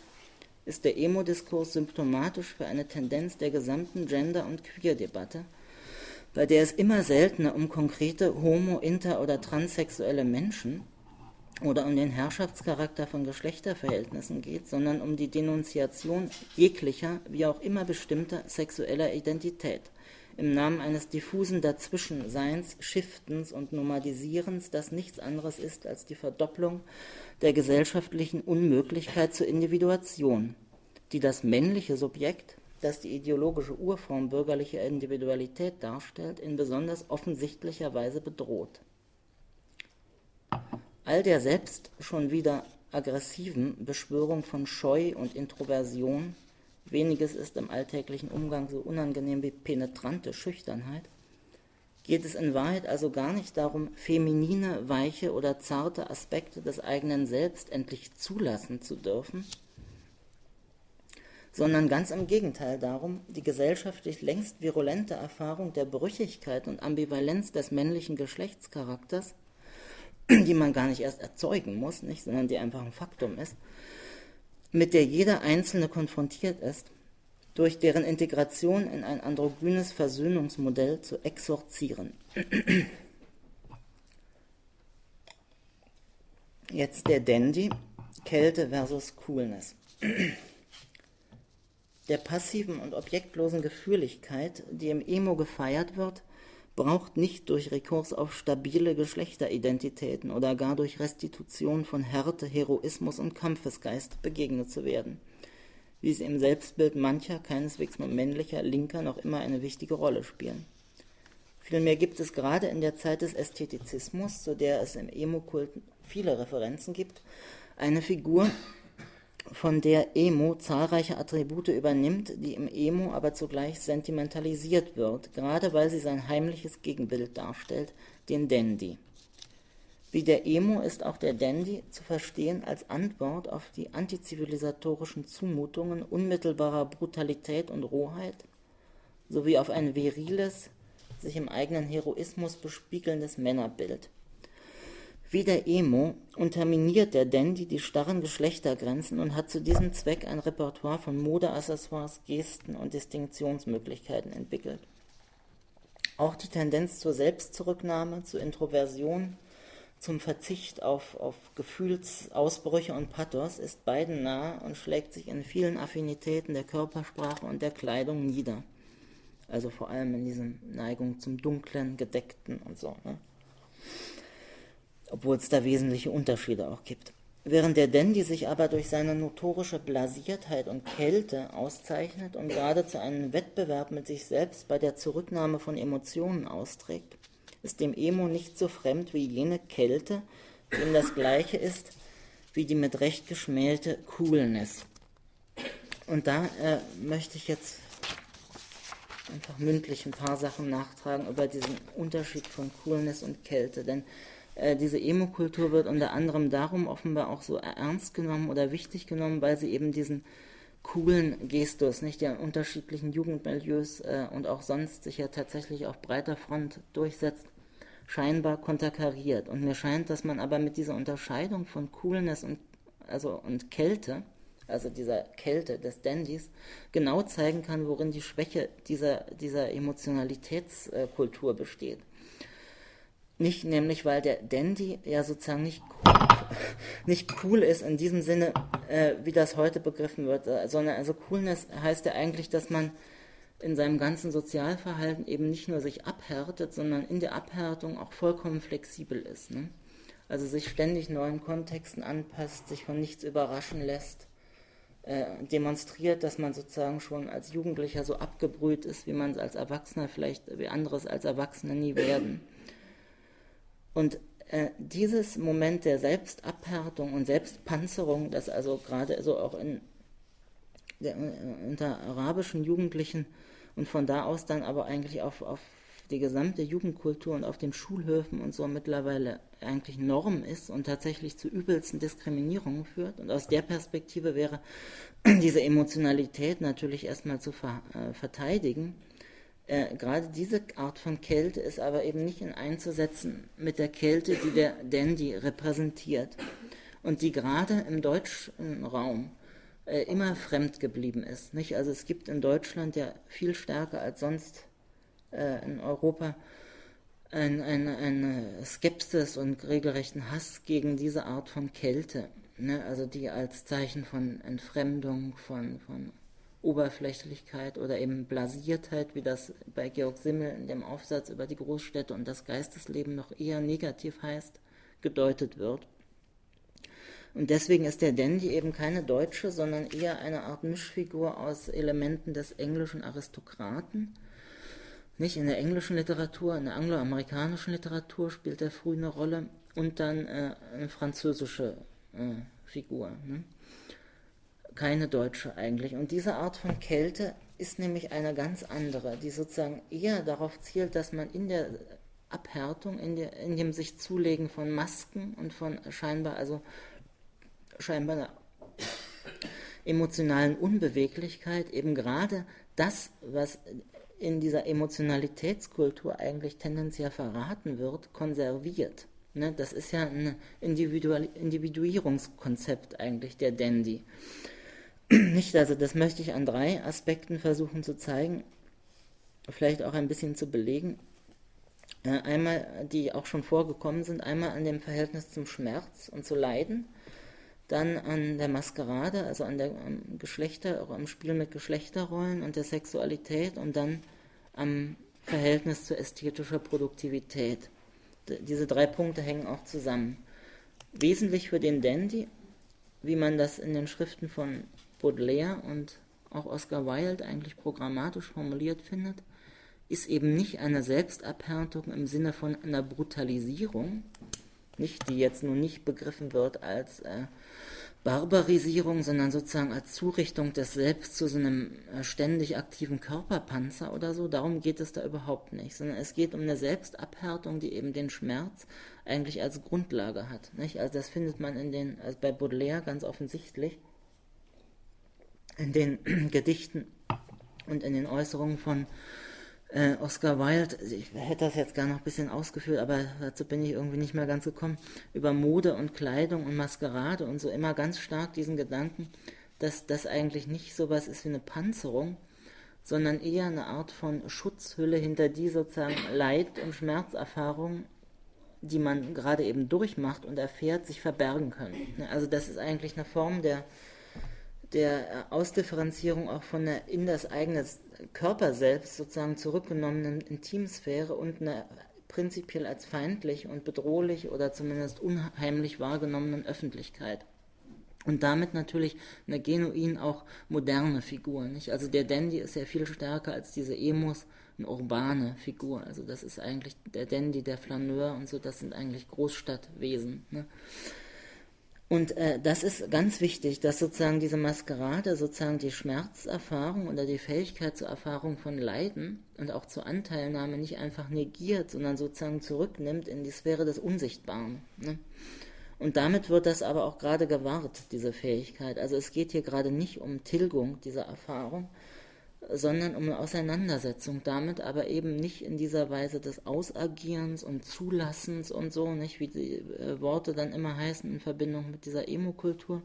ist der Emo-Diskurs symptomatisch für eine Tendenz der gesamten Gender- und Queer-Debatte, bei der es immer seltener um konkrete homo-, inter- oder transsexuelle Menschen oder um den Herrschaftscharakter von Geschlechterverhältnissen geht, sondern um die Denunziation jeglicher, wie auch immer bestimmter sexueller Identität – im Namen eines diffusen Dazwischenseins, Shiftens und Nomadisierens, das nichts anderes ist als die Verdopplung der gesellschaftlichen Unmöglichkeit zur Individuation, die das männliche Subjekt, das die ideologische Urform bürgerlicher Individualität darstellt, in besonders offensichtlicher Weise bedroht. All der selbst schon wieder aggressiven Beschwörung von Scheu und Introversion weniges ist im alltäglichen Umgang so unangenehm wie penetrante Schüchternheit, geht es in Wahrheit also gar nicht darum, feminine, weiche oder zarte Aspekte des eigenen Selbst endlich zulassen zu dürfen, sondern ganz im Gegenteil darum, die gesellschaftlich längst virulente Erfahrung der Brüchigkeit und Ambivalenz des männlichen Geschlechtscharakters die man gar nicht erst erzeugen muss, nicht, sondern die einfach ein Faktum ist, mit der jeder Einzelne konfrontiert ist, durch deren Integration in ein androgynes Versöhnungsmodell zu exorzieren. Jetzt der Dandy, Kälte versus Coolness. Der passiven und objektlosen Gefühligkeit, die im Emo gefeiert wird, braucht nicht durch Rekurs auf stabile Geschlechteridentitäten oder gar durch Restitution von Härte, Heroismus und Kampfesgeist begegnet zu werden, wie sie im Selbstbild mancher, keineswegs nur männlicher Linker noch immer eine wichtige Rolle spielen. Vielmehr gibt es gerade in der Zeit des Ästhetizismus, zu der es im Emo-Kult viele Referenzen gibt, eine Figur, von der Emo zahlreiche Attribute übernimmt, die im Emo aber zugleich sentimentalisiert wird, gerade weil sie sein heimliches Gegenbild darstellt, den Dandy. Wie der Emo ist auch der Dandy zu verstehen als Antwort auf die antizivilisatorischen Zumutungen unmittelbarer Brutalität und Rohheit sowie auf ein viriles, sich im eigenen Heroismus bespiegelndes Männerbild. Wie der Emo unterminiert der Dandy die starren Geschlechtergrenzen und hat zu diesem Zweck ein Repertoire von Modeaccessoires, Gesten und Distinktionsmöglichkeiten entwickelt. Auch die Tendenz zur Selbstzurücknahme, zur Introversion, zum Verzicht auf, auf Gefühlsausbrüche und Pathos ist beiden nah und schlägt sich in vielen Affinitäten der Körpersprache und der Kleidung nieder. Also vor allem in dieser Neigung zum Dunklen, Gedeckten und so. Ne? Obwohl es da wesentliche Unterschiede auch gibt. Während der Dandy sich aber durch seine notorische Blasiertheit und Kälte auszeichnet und geradezu einen Wettbewerb mit sich selbst bei der Zurücknahme von Emotionen austrägt, ist dem Emo nicht so fremd wie jene Kälte, die ihm das gleiche ist wie die mit Recht geschmählte Coolness. Und da äh, möchte ich jetzt einfach mündlich ein paar Sachen nachtragen über diesen Unterschied von Coolness und Kälte, denn diese Emo-Kultur wird unter anderem darum offenbar auch so ernst genommen oder wichtig genommen, weil sie eben diesen coolen Gestus, nicht der in unterschiedlichen Jugendmilieus äh, und auch sonst sich ja tatsächlich auf breiter Front durchsetzt, scheinbar konterkariert. Und mir scheint, dass man aber mit dieser Unterscheidung von Coolness und, also, und Kälte, also dieser Kälte des Dandys, genau zeigen kann, worin die Schwäche dieser, dieser Emotionalitätskultur besteht. Nicht nämlich, weil der Dandy ja sozusagen nicht cool, nicht cool ist in diesem Sinne, äh, wie das heute begriffen wird, äh, sondern also Coolness heißt ja eigentlich, dass man in seinem ganzen Sozialverhalten eben nicht nur sich abhärtet, sondern in der Abhärtung auch vollkommen flexibel ist. Ne? Also sich ständig neuen Kontexten anpasst, sich von nichts überraschen lässt, äh, demonstriert, dass man sozusagen schon als Jugendlicher so abgebrüht ist, wie man es als Erwachsener vielleicht, wie anderes als Erwachsene nie werden. Und äh, dieses Moment der Selbstabhärtung und Selbstpanzerung, das also gerade so auch in der, äh, unter arabischen Jugendlichen und von da aus dann aber eigentlich auf, auf die gesamte Jugendkultur und auf den Schulhöfen und so mittlerweile eigentlich Norm ist und tatsächlich zu übelsten Diskriminierungen führt. Und aus der Perspektive wäre diese Emotionalität natürlich erstmal zu ver, äh, verteidigen. Äh, gerade diese Art von Kälte ist aber eben nicht in einzusetzen mit der Kälte, die der Dandy repräsentiert und die gerade im deutschen Raum äh, immer fremd geblieben ist. Nicht? Also es gibt in Deutschland ja viel stärker als sonst äh, in Europa eine ein, ein Skepsis und regelrechten Hass gegen diese Art von Kälte, ne? also die als Zeichen von Entfremdung, von, von Oberflächlichkeit oder eben Blasiertheit, wie das bei Georg Simmel in dem Aufsatz über die Großstädte und das Geistesleben noch eher negativ heißt, gedeutet wird. Und deswegen ist der Dandy eben keine deutsche, sondern eher eine Art Mischfigur aus Elementen des englischen Aristokraten. Nicht in der englischen Literatur, in der angloamerikanischen Literatur spielt er früh eine Rolle und dann äh, eine französische äh, Figur. Ne? Keine deutsche eigentlich. Und diese Art von Kälte ist nämlich eine ganz andere, die sozusagen eher darauf zielt, dass man in der Abhärtung, in, der, in dem sich Zulegen von Masken und von scheinbar, also scheinbar einer emotionalen Unbeweglichkeit eben gerade das, was in dieser Emotionalitätskultur eigentlich tendenziell verraten wird, konserviert. Ne? Das ist ja ein Individual Individuierungskonzept eigentlich, der Dandy. Nicht, also das möchte ich an drei Aspekten versuchen zu zeigen, vielleicht auch ein bisschen zu belegen. Äh, einmal, die auch schon vorgekommen sind, einmal an dem Verhältnis zum Schmerz und zu Leiden, dann an der Maskerade, also an der am Geschlechter, auch am Spiel mit Geschlechterrollen und der Sexualität und dann am Verhältnis zu ästhetischer Produktivität. Diese drei Punkte hängen auch zusammen. Wesentlich für den Dandy, wie man das in den Schriften von Baudelaire und auch Oscar Wilde eigentlich programmatisch formuliert findet, ist eben nicht eine Selbstabhärtung im Sinne von einer Brutalisierung, nicht, die jetzt nun nicht begriffen wird als äh, Barbarisierung, sondern sozusagen als Zurichtung des Selbst zu so einem äh, ständig aktiven Körperpanzer oder so. Darum geht es da überhaupt nicht, sondern es geht um eine Selbstabhärtung, die eben den Schmerz eigentlich als Grundlage hat. Nicht? Also das findet man in den, also bei Baudelaire ganz offensichtlich, in den Gedichten und in den Äußerungen von äh, Oscar Wilde, ich hätte das jetzt gar noch ein bisschen ausgeführt, aber dazu bin ich irgendwie nicht mehr ganz gekommen, über Mode und Kleidung und Maskerade und so immer ganz stark diesen Gedanken, dass das eigentlich nicht sowas ist wie eine Panzerung, sondern eher eine Art von Schutzhülle, hinter die sozusagen Leid- und Schmerzerfahrungen, die man gerade eben durchmacht und erfährt, sich verbergen können. Also das ist eigentlich eine Form der, der Ausdifferenzierung auch von der in das eigene Körper selbst sozusagen zurückgenommenen Intimsphäre und einer prinzipiell als feindlich und bedrohlich oder zumindest unheimlich wahrgenommenen Öffentlichkeit. Und damit natürlich eine genuin auch moderne Figur. Nicht? Also der Dandy ist ja viel stärker als diese Emos eine urbane Figur. Also das ist eigentlich der Dandy, der Flaneur und so, das sind eigentlich Großstadtwesen. Ne? Und äh, das ist ganz wichtig, dass sozusagen diese Maskerade sozusagen die Schmerzerfahrung oder die Fähigkeit zur Erfahrung von Leiden und auch zur Anteilnahme nicht einfach negiert, sondern sozusagen zurücknimmt in die Sphäre des Unsichtbaren. Ne? Und damit wird das aber auch gerade gewahrt, diese Fähigkeit. Also es geht hier gerade nicht um Tilgung dieser Erfahrung, sondern um eine Auseinandersetzung damit, aber eben nicht in dieser Weise des Ausagierens und Zulassens und so, nicht wie die äh, Worte dann immer heißen in Verbindung mit dieser Emo-Kultur,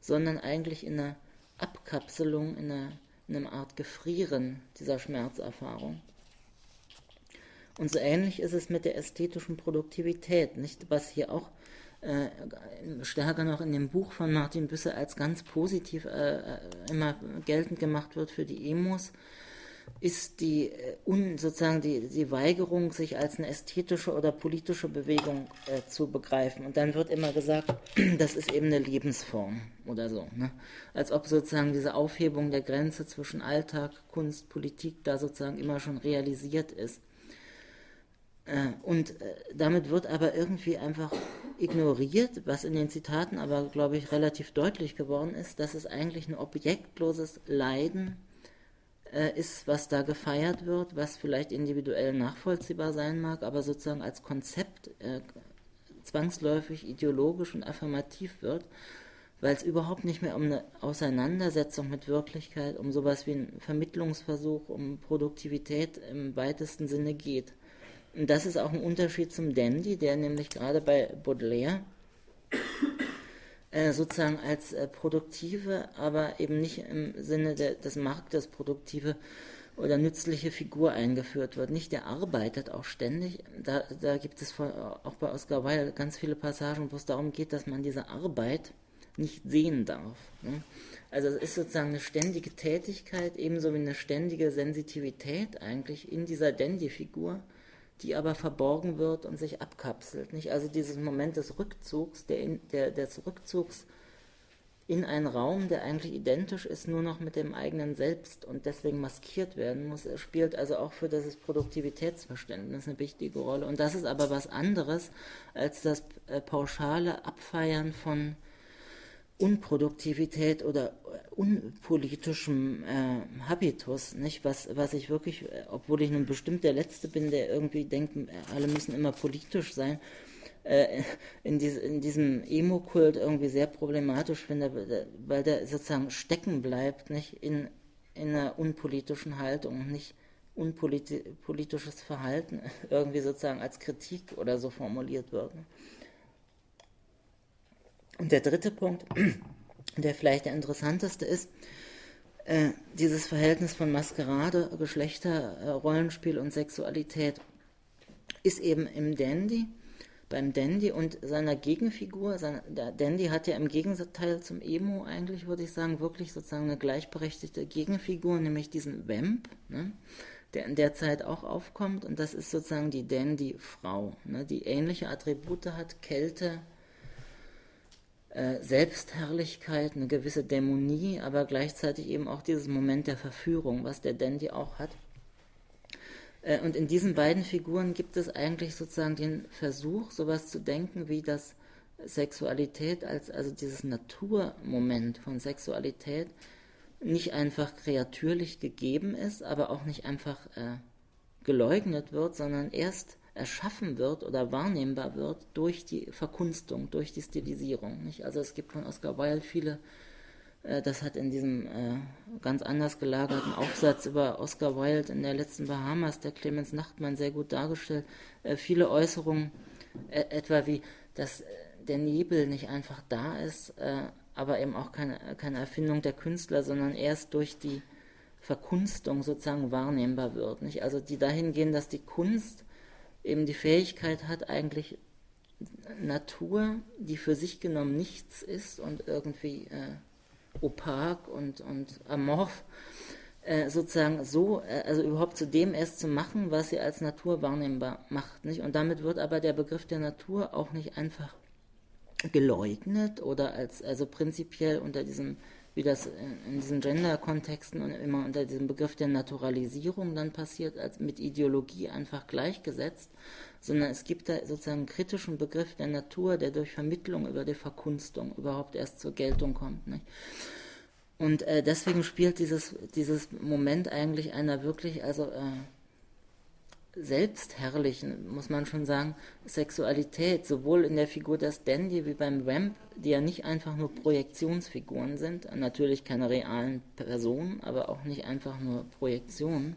sondern eigentlich in einer Abkapselung, in einer, in einer Art Gefrieren dieser Schmerzerfahrung. Und so ähnlich ist es mit der ästhetischen Produktivität, nicht was hier auch äh, stärker noch in dem Buch von Martin Büsse als ganz positiv äh, äh, immer geltend gemacht wird für die Emos, ist die äh, un, sozusagen die, die Weigerung, sich als eine ästhetische oder politische Bewegung äh, zu begreifen. Und dann wird immer gesagt, das ist eben eine Lebensform oder so. Ne? Als ob sozusagen diese Aufhebung der Grenze zwischen Alltag, Kunst, Politik da sozusagen immer schon realisiert ist. Äh, und äh, damit wird aber irgendwie einfach ignoriert, was in den Zitaten aber, glaube ich, relativ deutlich geworden ist, dass es eigentlich ein objektloses Leiden äh, ist, was da gefeiert wird, was vielleicht individuell nachvollziehbar sein mag, aber sozusagen als Konzept zwangsläufig ideologisch und affirmativ wird, weil es überhaupt nicht mehr um eine Auseinandersetzung mit Wirklichkeit, um sowas wie einen Vermittlungsversuch, um Produktivität im weitesten Sinne geht. Und das ist auch ein Unterschied zum Dandy, der nämlich gerade bei Baudelaire äh, sozusagen als äh, produktive, aber eben nicht im Sinne der, des Marktes produktive oder nützliche Figur eingeführt wird. Nicht, der arbeitet auch ständig. Da, da gibt es auch bei Oscar Wilde ganz viele Passagen, wo es darum geht, dass man diese Arbeit nicht sehen darf. Ne? Also es ist sozusagen eine ständige Tätigkeit, ebenso wie eine ständige Sensitivität eigentlich in dieser Dandy-Figur die aber verborgen wird und sich abkapselt. Nicht? Also dieses Moment des Rückzugs, der, in, der, des Rückzugs in einen Raum, der eigentlich identisch ist, nur noch mit dem eigenen Selbst und deswegen maskiert werden muss, spielt also auch für das Produktivitätsverständnis eine wichtige Rolle. Und das ist aber was anderes als das äh, pauschale Abfeiern von Unproduktivität oder unpolitischem äh, Habitus, nicht? Was, was ich wirklich, obwohl ich nun bestimmt der Letzte bin, der irgendwie denkt, alle müssen immer politisch sein, äh, in, diese, in diesem Emo-Kult irgendwie sehr problematisch finde, weil der sozusagen stecken bleibt, nicht? In, in einer unpolitischen Haltung, nicht unpolitisches Verhalten irgendwie sozusagen als Kritik oder so formuliert wird. Und der dritte Punkt, der vielleicht der interessanteste ist, äh, dieses Verhältnis von Maskerade, Geschlechterrollenspiel und Sexualität ist eben im Dandy, beim Dandy und seiner Gegenfigur. Seine, der Dandy hat ja im Gegenteil zum Emo eigentlich, würde ich sagen, wirklich sozusagen eine gleichberechtigte Gegenfigur, nämlich diesen Vamp, ne, der in der Zeit auch aufkommt. Und das ist sozusagen die Dandy-Frau, ne, die ähnliche Attribute hat, Kälte, äh, Selbstherrlichkeit, eine gewisse Dämonie, aber gleichzeitig eben auch dieses Moment der Verführung, was der Dandy auch hat. Äh, und in diesen beiden Figuren gibt es eigentlich sozusagen den Versuch, sowas zu denken wie das Sexualität als also dieses Naturmoment von Sexualität nicht einfach kreatürlich gegeben ist, aber auch nicht einfach äh, geleugnet wird, sondern erst erschaffen wird oder wahrnehmbar wird durch die Verkunstung, durch die Stilisierung. Nicht? Also es gibt von Oscar Wilde viele, äh, das hat in diesem äh, ganz anders gelagerten Aufsatz über Oscar Wilde in der letzten Bahamas, der Clemens Nachtmann, sehr gut dargestellt, äh, viele Äußerungen, äh, etwa wie, dass äh, der Nebel nicht einfach da ist, äh, aber eben auch keine, keine Erfindung der Künstler, sondern erst durch die Verkunstung sozusagen wahrnehmbar wird. Nicht? Also die dahin gehen, dass die Kunst eben die Fähigkeit hat, eigentlich Natur, die für sich genommen nichts ist und irgendwie äh, opak und, und amorph, äh, sozusagen so, äh, also überhaupt zu dem erst zu machen, was sie als Natur wahrnehmbar macht. Nicht? Und damit wird aber der Begriff der Natur auch nicht einfach geleugnet oder als, also prinzipiell unter diesem wie das in diesen Gender-Kontexten und immer unter diesem Begriff der Naturalisierung dann passiert, als mit Ideologie einfach gleichgesetzt, sondern es gibt da sozusagen einen kritischen Begriff der Natur, der durch Vermittlung über die Verkunstung überhaupt erst zur Geltung kommt. Nicht? Und äh, deswegen spielt dieses, dieses Moment eigentlich einer wirklich, also äh, selbstherrlichen, muss man schon sagen, Sexualität, sowohl in der Figur des Dandy wie beim Ramp, die ja nicht einfach nur Projektionsfiguren sind, natürlich keine realen Personen, aber auch nicht einfach nur Projektionen,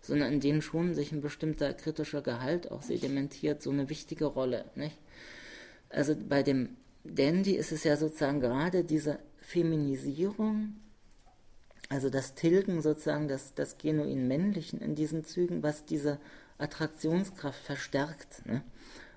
sondern in denen schon sich ein bestimmter kritischer Gehalt auch sedimentiert, so eine wichtige Rolle. Nicht? Also bei dem Dandy ist es ja sozusagen gerade diese Feminisierung, also das Tilgen sozusagen des, des genuin Männlichen in diesen Zügen, was diese Attraktionskraft verstärkt. Ne?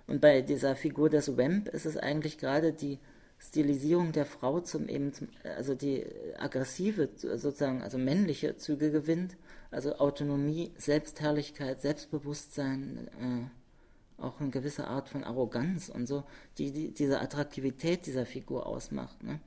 Und bei dieser Figur des Wamp ist es eigentlich gerade die Stilisierung der Frau zum eben, zum, also die aggressive, sozusagen, also männliche Züge gewinnt, also Autonomie, Selbstherrlichkeit, Selbstbewusstsein, äh, auch eine gewisse Art von Arroganz und so, die, die diese Attraktivität dieser Figur ausmacht. Ne?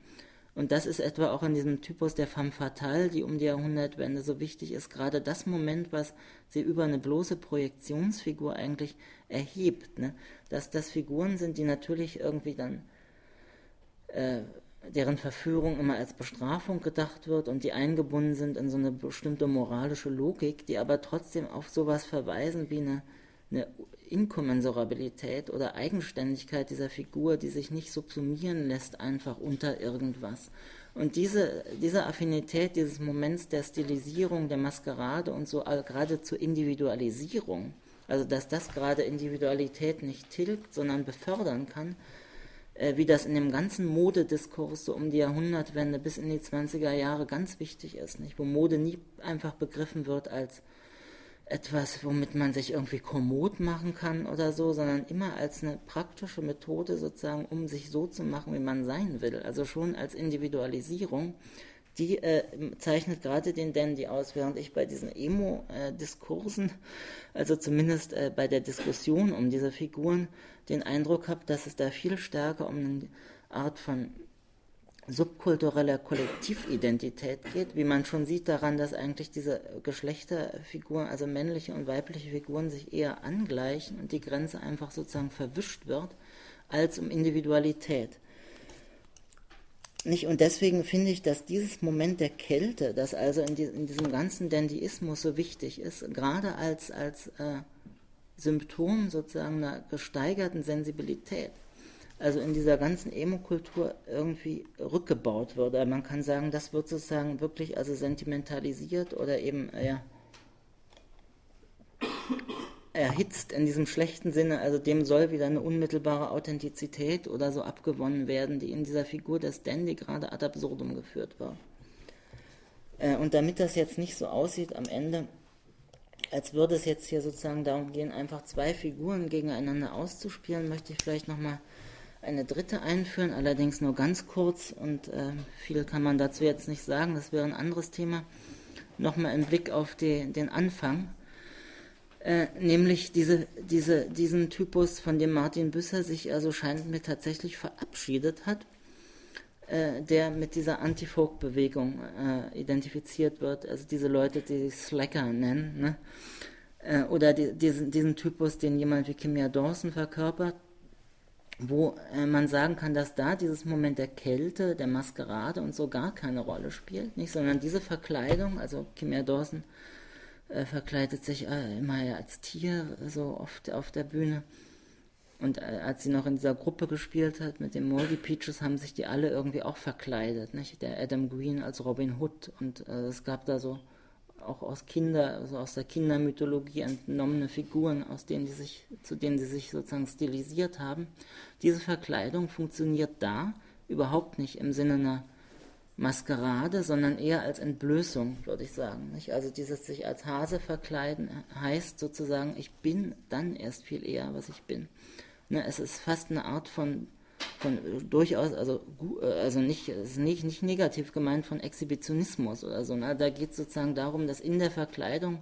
Und das ist etwa auch in diesem Typus der femme fatale, die um die Jahrhundertwende so wichtig ist, gerade das Moment, was sie über eine bloße Projektionsfigur eigentlich erhebt. Ne? Dass das Figuren sind, die natürlich irgendwie dann, äh, deren Verführung immer als Bestrafung gedacht wird und die eingebunden sind in so eine bestimmte moralische Logik, die aber trotzdem auf sowas verweisen wie eine eine Inkommensurabilität oder Eigenständigkeit dieser Figur, die sich nicht subsumieren lässt einfach unter irgendwas. Und diese, diese Affinität dieses Moments der Stilisierung, der Maskerade und so gerade zur Individualisierung, also dass das gerade Individualität nicht tilgt, sondern befördern kann, äh, wie das in dem ganzen Modediskurs so um die Jahrhundertwende bis in die 20er Jahre ganz wichtig ist, nicht? wo Mode nie einfach begriffen wird als etwas, womit man sich irgendwie kommod machen kann oder so, sondern immer als eine praktische Methode sozusagen, um sich so zu machen, wie man sein will. Also schon als Individualisierung. Die äh, zeichnet gerade den Dandy aus, während ich bei diesen Emo-Diskursen, also zumindest äh, bei der Diskussion um diese Figuren, den Eindruck habe, dass es da viel stärker um eine Art von subkultureller Kollektividentität geht, wie man schon sieht daran, dass eigentlich diese Geschlechterfiguren, also männliche und weibliche Figuren, sich eher angleichen und die Grenze einfach sozusagen verwischt wird, als um Individualität. Nicht? Und deswegen finde ich, dass dieses Moment der Kälte, das also in, die, in diesem ganzen Dandyismus so wichtig ist, gerade als, als äh, Symptom sozusagen einer gesteigerten Sensibilität, also in dieser ganzen Emo-Kultur irgendwie rückgebaut würde. Man kann sagen, das wird sozusagen wirklich also sentimentalisiert oder eben, ja, erhitzt in diesem schlechten Sinne, also dem soll wieder eine unmittelbare Authentizität oder so abgewonnen werden, die in dieser Figur des Dandy gerade ad absurdum geführt war. Äh, und damit das jetzt nicht so aussieht am Ende, als würde es jetzt hier sozusagen darum gehen, einfach zwei Figuren gegeneinander auszuspielen, möchte ich vielleicht nochmal eine dritte einführen, allerdings nur ganz kurz und äh, viel kann man dazu jetzt nicht sagen, das wäre ein anderes Thema. Nochmal im Blick auf die, den Anfang äh, nämlich diese, diese, diesen Typus, von dem Martin Büsser sich also scheint mir tatsächlich verabschiedet hat, äh, der mit dieser Anti-Folk-Bewegung äh, identifiziert wird, also diese Leute, die sich Slacker nennen, ne? Äh, oder die, diesen, diesen Typus, den jemand wie Kimia Dawson verkörpert, wo äh, man sagen kann, dass da dieses Moment der Kälte, der Maskerade und so gar keine Rolle spielt, nicht, sondern diese Verkleidung, also Kimia Dawson äh, verkleidet sich äh, immer als Tier so oft auf der Bühne. Und äh, als sie noch in dieser Gruppe gespielt hat mit den Moldy Peaches, haben sich die alle irgendwie auch verkleidet. Nicht? Der Adam Green als Robin Hood. Und äh, es gab da so auch aus Kinder, also aus der Kindermythologie entnommene Figuren, aus denen die sich, zu denen sie sich sozusagen stilisiert haben. Diese Verkleidung funktioniert da überhaupt nicht im Sinne einer Maskerade, sondern eher als Entblößung, würde ich sagen. Nicht? Also dieses sich als Hase verkleiden heißt sozusagen, ich bin dann erst viel eher, was ich bin. Ne, es ist fast eine Art von, von durchaus, also, also nicht, nicht, nicht negativ gemeint von Exhibitionismus oder so. Ne? Da geht es sozusagen darum, dass in der Verkleidung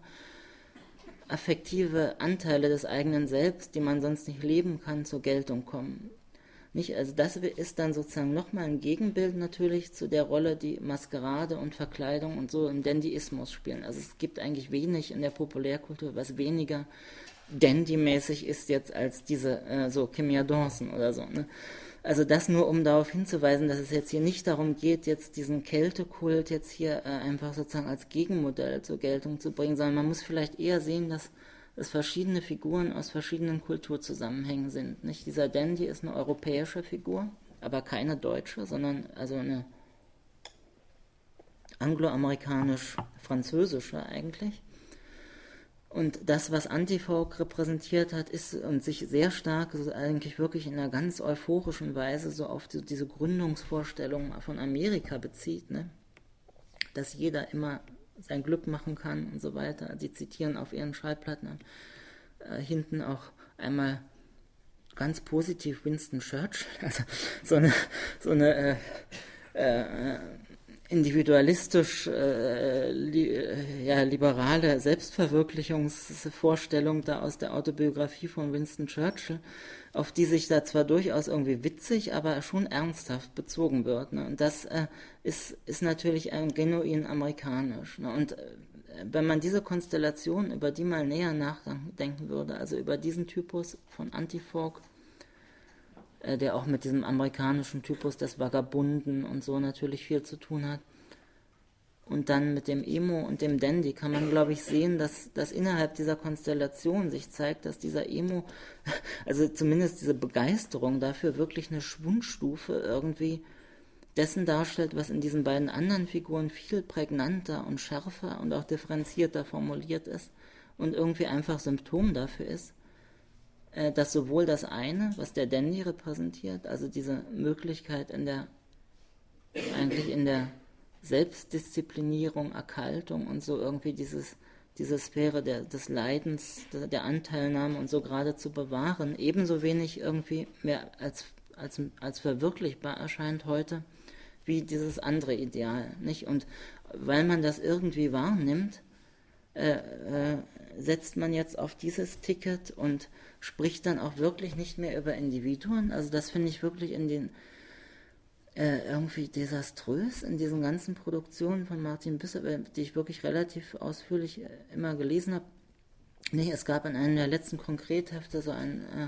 affektive Anteile des eigenen Selbst, die man sonst nicht leben kann, zur Geltung kommen. Nicht? Also das ist dann sozusagen nochmal ein Gegenbild natürlich zu der Rolle, die Maskerade und Verkleidung und so im Dandyismus spielen. Also es gibt eigentlich wenig in der Populärkultur, was weniger Dandy-mäßig ist jetzt als diese äh, so Kimia Dawson oder so. Ne? Also das nur, um darauf hinzuweisen, dass es jetzt hier nicht darum geht, jetzt diesen Kältekult jetzt hier äh, einfach sozusagen als Gegenmodell zur Geltung zu bringen, sondern man muss vielleicht eher sehen, dass es verschiedene Figuren aus verschiedenen Kulturzusammenhängen sind. Nicht? Dieser Dandy ist eine europäische Figur, aber keine deutsche, sondern also eine angloamerikanisch-französische eigentlich. Und das, was Antifolk repräsentiert hat, ist und sich sehr stark, also eigentlich wirklich in einer ganz euphorischen Weise so auf die, diese Gründungsvorstellung von Amerika bezieht, ne? dass jeder immer sein Glück machen kann und so weiter. Sie zitieren auf ihren Schallplatten äh, hinten auch einmal ganz positiv Winston Churchill, also so eine, so eine äh, äh, individualistisch äh, li äh, ja, liberale Selbstverwirklichungsvorstellung da aus der Autobiografie von Winston Churchill, auf die sich da zwar durchaus irgendwie witzig, aber schon ernsthaft bezogen wird. Ne? Und das äh, ist, ist natürlich ein genuin amerikanisch. Ne? Und äh, wenn man diese Konstellation, über die mal näher nachdenken würde, also über diesen Typus von Antifolk, äh, der auch mit diesem amerikanischen Typus des Vagabunden und so natürlich viel zu tun hat. Und dann mit dem Emo und dem Dandy kann man, glaube ich, sehen, dass, dass innerhalb dieser Konstellation sich zeigt, dass dieser Emo, also zumindest diese Begeisterung dafür wirklich eine Schwundstufe irgendwie dessen darstellt, was in diesen beiden anderen Figuren viel prägnanter und schärfer und auch differenzierter formuliert ist und irgendwie einfach Symptom dafür ist, dass sowohl das eine, was der Dandy repräsentiert, also diese Möglichkeit in der, eigentlich in der Selbstdisziplinierung, Erkaltung und so irgendwie dieses, diese Sphäre der, des Leidens, der, der Anteilnahme und so gerade zu bewahren, ebenso wenig irgendwie mehr als, als, als verwirklichbar erscheint heute, wie dieses andere Ideal, nicht? Und weil man das irgendwie wahrnimmt, äh, äh, setzt man jetzt auf dieses Ticket und spricht dann auch wirklich nicht mehr über Individuen. Also das finde ich wirklich in den äh, irgendwie desaströs in diesen ganzen Produktionen von Martin Bisser, die ich wirklich relativ ausführlich äh, immer gelesen habe. Nee, es gab in einem der letzten Konkrethefte so einen äh,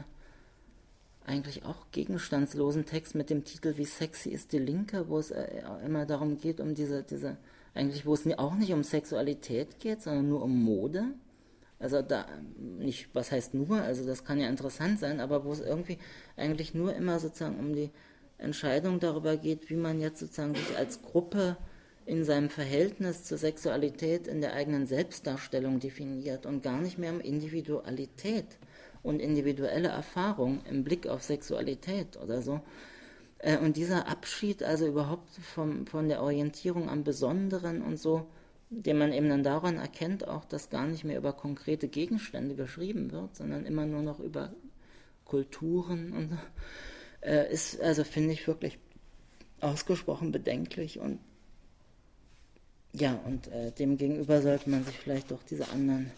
eigentlich auch gegenstandslosen Text mit dem Titel Wie sexy ist die Linke, wo es äh, immer darum geht, um diese, diese, eigentlich, wo es auch nicht um Sexualität geht, sondern nur um Mode. Also da nicht, was heißt nur, also das kann ja interessant sein, aber wo es irgendwie eigentlich nur immer sozusagen um die Entscheidung darüber geht, wie man jetzt sozusagen sich als Gruppe in seinem Verhältnis zur Sexualität in der eigenen Selbstdarstellung definiert und gar nicht mehr um Individualität und individuelle Erfahrung im Blick auf Sexualität oder so. Äh, und dieser Abschied, also überhaupt vom, von der Orientierung am Besonderen und so, den man eben dann daran erkennt, auch dass gar nicht mehr über konkrete Gegenstände geschrieben wird, sondern immer nur noch über Kulturen und äh, ist, also finde ich wirklich ausgesprochen bedenklich und ja, und äh, dem gegenüber sollte man sich vielleicht doch diese anderen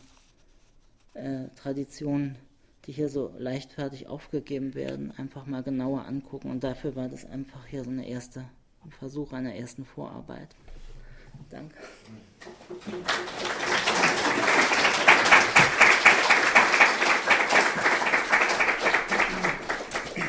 äh, Traditionen, die hier so leichtfertig aufgegeben werden, einfach mal genauer angucken. Und dafür war das einfach hier so eine erste Versuch einer ersten Vorarbeit. Danke.